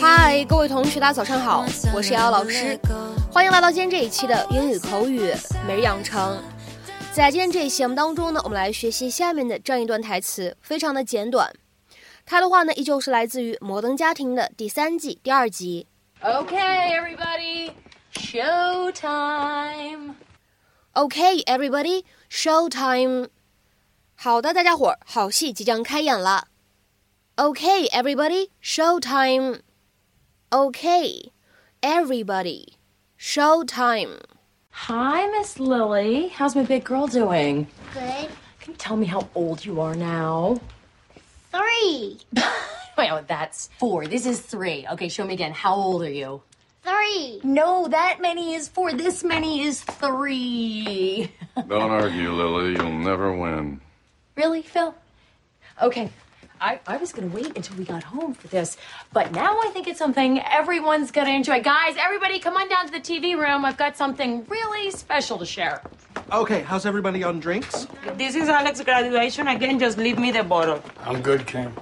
嗨，各位同学，大家早上好，我是瑶瑶老师，欢迎来到今天这一期的英语口语每日养成。在今天这一期节目当中呢，我们来学习下面的这样一段台词，非常的简短。它的话呢，依旧是来自于《摩登家庭》的第三季第二集。 Okay, everybody, show time. OK, everybody, show time。好的，大家伙儿，好戏即将开演了。OK, everybody, show time. OK, everybody, show time. Hi, Miss Lily. How's my big girl doing? Good. Can you tell me how old you are now? Three. Wait, oh, that's four. This is three. Okay, show me again. How old are you? Three. No, that many is four. This many is three. Don't argue, Lily. You'll never win. really, Phil? Okay. I, I was gonna wait until we got home for this, but now I think it's something everyone's gonna enjoy. Guys, everybody come on down to the TV room. I've got something really special to share. Okay, how's everybody on drinks? This is Alex's graduation. Again, just leave me the bottle. I'm good, Kim.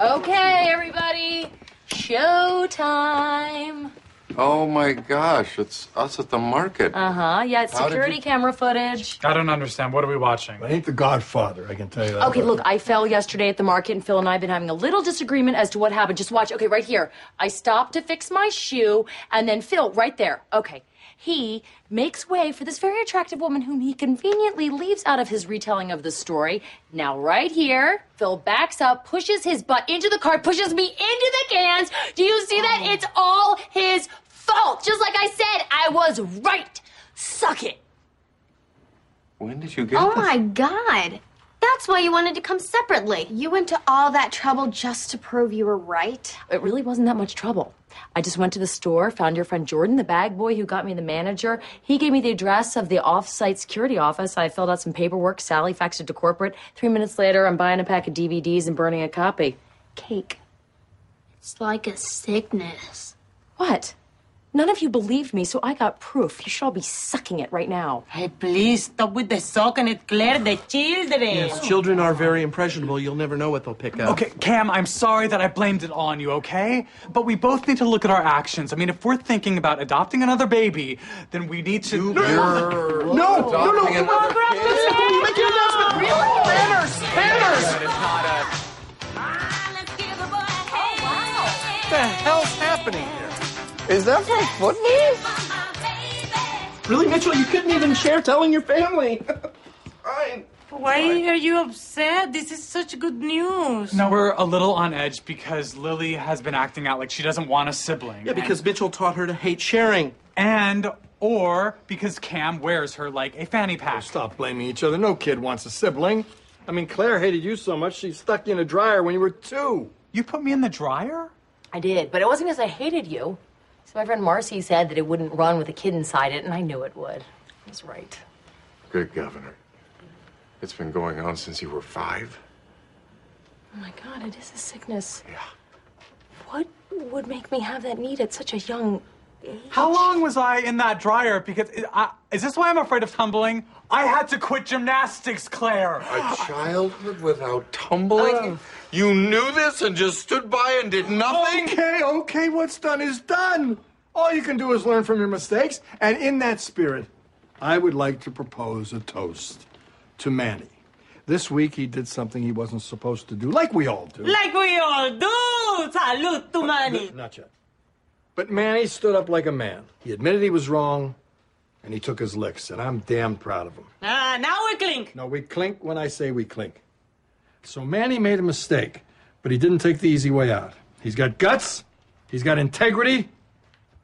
Okay, everybody, show time. Oh my gosh, it's us at the market. Uh huh. Yeah, it's How did security you- camera footage. I don't understand. What are we watching? I ain't the Godfather, I can tell you that. Okay, look, I fell yesterday at the market, and Phil and I have been having a little disagreement as to what happened. Just watch. Okay, right here. I stopped to fix my shoe, and then Phil, right there. Okay. He makes way for this very attractive woman whom he conveniently leaves out of his retelling of the story. Now, right here, Phil backs up, pushes his butt into the car, pushes me into the cans. Do you see that? Oh. It's all his fault. Just like I said, I was right. Suck it. When did you get Oh this? my god. That's why you wanted to come separately. You went to all that trouble just to prove you were right. It really wasn't that much trouble. I just went to the store, found your friend Jordan, the bag boy who got me the manager. He gave me the address of the off-site security office. I filled out some paperwork. Sally faxed it to corporate. Three minutes later, I'm buying a pack of DVDs and burning a copy. Cake. It's like a sickness. What? None of you believed me, so I got proof. You should all be sucking it right now. Hey, please stop with the sock and it clear the children. Yes, children are very impressionable. You'll never know what they'll pick up. Okay, Cam, I'm sorry that I blamed it on you, okay? But we both need to look at our actions. I mean, if we're thinking about adopting another baby, then we need to. You're no, no, adopting come another kid? Make your announcement. Really? Manners, manners. It's not a. Ah, what the hell's happening here? Is that from football? Really, Mitchell? You couldn't even share telling your family. Fine. Why are you upset? This is such good news. No, we're a little on edge because Lily has been acting out like she doesn't want a sibling. Yeah, because Mitchell taught her to hate sharing. And, and or because Cam wears her like a fanny pack. Oh, stop blaming each other. No kid wants a sibling. I mean, Claire hated you so much she stuck you in a dryer when you were two. You put me in the dryer? I did, but it wasn't because I hated you. So my friend Marcy said that it wouldn't run with a kid inside it, and I knew it would. I was right. Good governor. It's been going on since you were five. Oh my god, it is a sickness. Yeah. What would make me have that need at such a young? How long was I in that dryer? Because I, is this why I'm afraid of tumbling? I had to quit gymnastics, Claire. A childhood without tumbling? Oh. You knew this and just stood by and did nothing? Okay, okay, what's done is done. All you can do is learn from your mistakes. And in that spirit, I would like to propose a toast to Manny. This week he did something he wasn't supposed to do, like we all do. Like we all do. Salud to uh, Manny. Not yet. But Manny stood up like a man. He admitted he was wrong, and he took his licks, and I'm damn proud of him. Ah, now we clink. No, we clink when I say we clink. So Manny made a mistake, but he didn't take the easy way out. He's got guts, he's got integrity.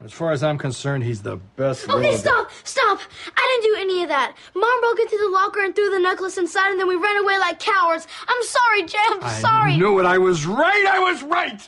As far as I'm concerned, he's the best. Okay, little- stop, stop. I didn't do any of that. Mom broke into the locker and threw the necklace inside, and then we ran away like cowards. I'm sorry, Jay. I'm I sorry. knew it. I was right. I was right.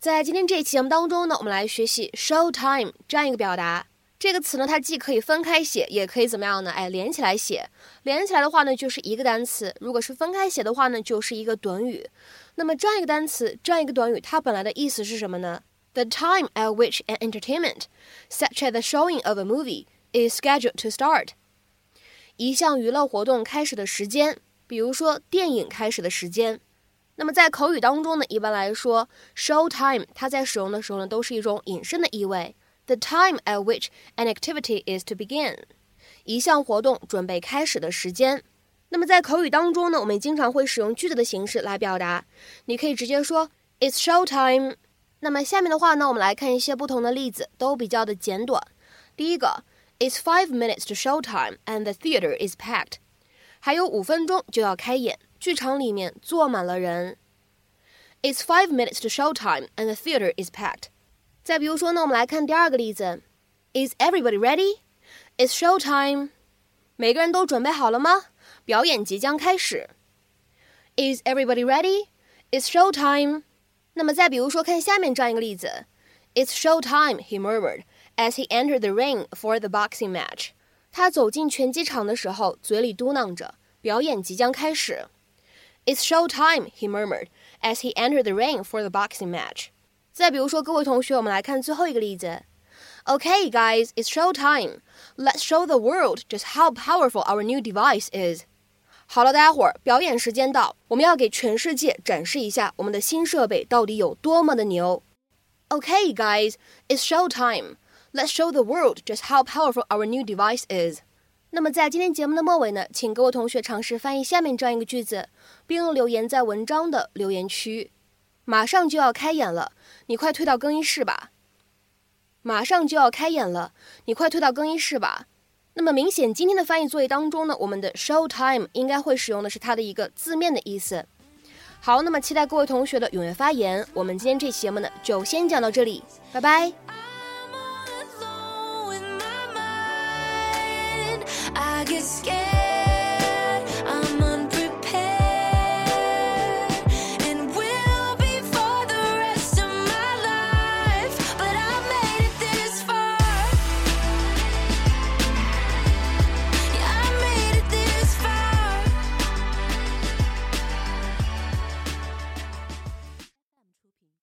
在今天这一期节目当中呢，我们来学习 show time 这样一个表达。这个词呢，它既可以分开写，也可以怎么样呢？哎，连起来写。连起来的话呢，就是一个单词；如果是分开写的话呢，就是一个短语。那么这样一个单词，这样一个短语，它本来的意思是什么呢？The time at which an entertainment, such as the showing of a movie, is scheduled to start。一项娱乐活动开始的时间，比如说电影开始的时间。那么在口语当中呢，一般来说，show time 它在使用的时候呢，都是一种引申的意味。the time at which an activity is to begin，一项活动准备开始的时间。那么在口语当中呢，我们经常会使用句子的形式来表达。你可以直接说 "It's show time"。那么下面的话呢，我们来看一些不同的例子，都比较的简短。第一个，It's five minutes to show time and the theater is packed。还有五分钟就要开演，剧场里面坐满了人。It's five minutes to show time and the theater is packed。再比如说呢，我们来看第二个例子：Is everybody ready? It's show time. 每个人都准备好了吗？表演即将开始。Is everybody ready? It's show time. 那么再比如说，看下面这样一个例子：It's show time, he murmured as he entered the ring for the boxing match. 他走进拳击场的时候，嘴里嘟囔着：“表演即将开始。” It's show time, he murmured as he entered the ring for the boxing match. 再比如说，各位同学，我们来看最后一个例子。Okay, guys, it's show time. Let's show the world just how powerful our new device is. 好了，大家伙儿，表演时间到，我们要给全世界展示一下我们的新设备到底有多么的牛。Okay, guys, it's show time. Let's show the world just how powerful our new device is. 那么在今天节目的末尾呢，请各位同学尝试翻译下面这样一个句子，并留言在文章的留言区。马上就要开演了，你快退到更衣室吧。马上就要开演了，你快退到更衣室吧。那么明显，今天的翻译作业当中呢，我们的 show time 应该会使用的是它的一个字面的意思。好，那么期待各位同学的踊跃发言。我们今天这期节目呢，就先讲到这里，拜拜。I get scared.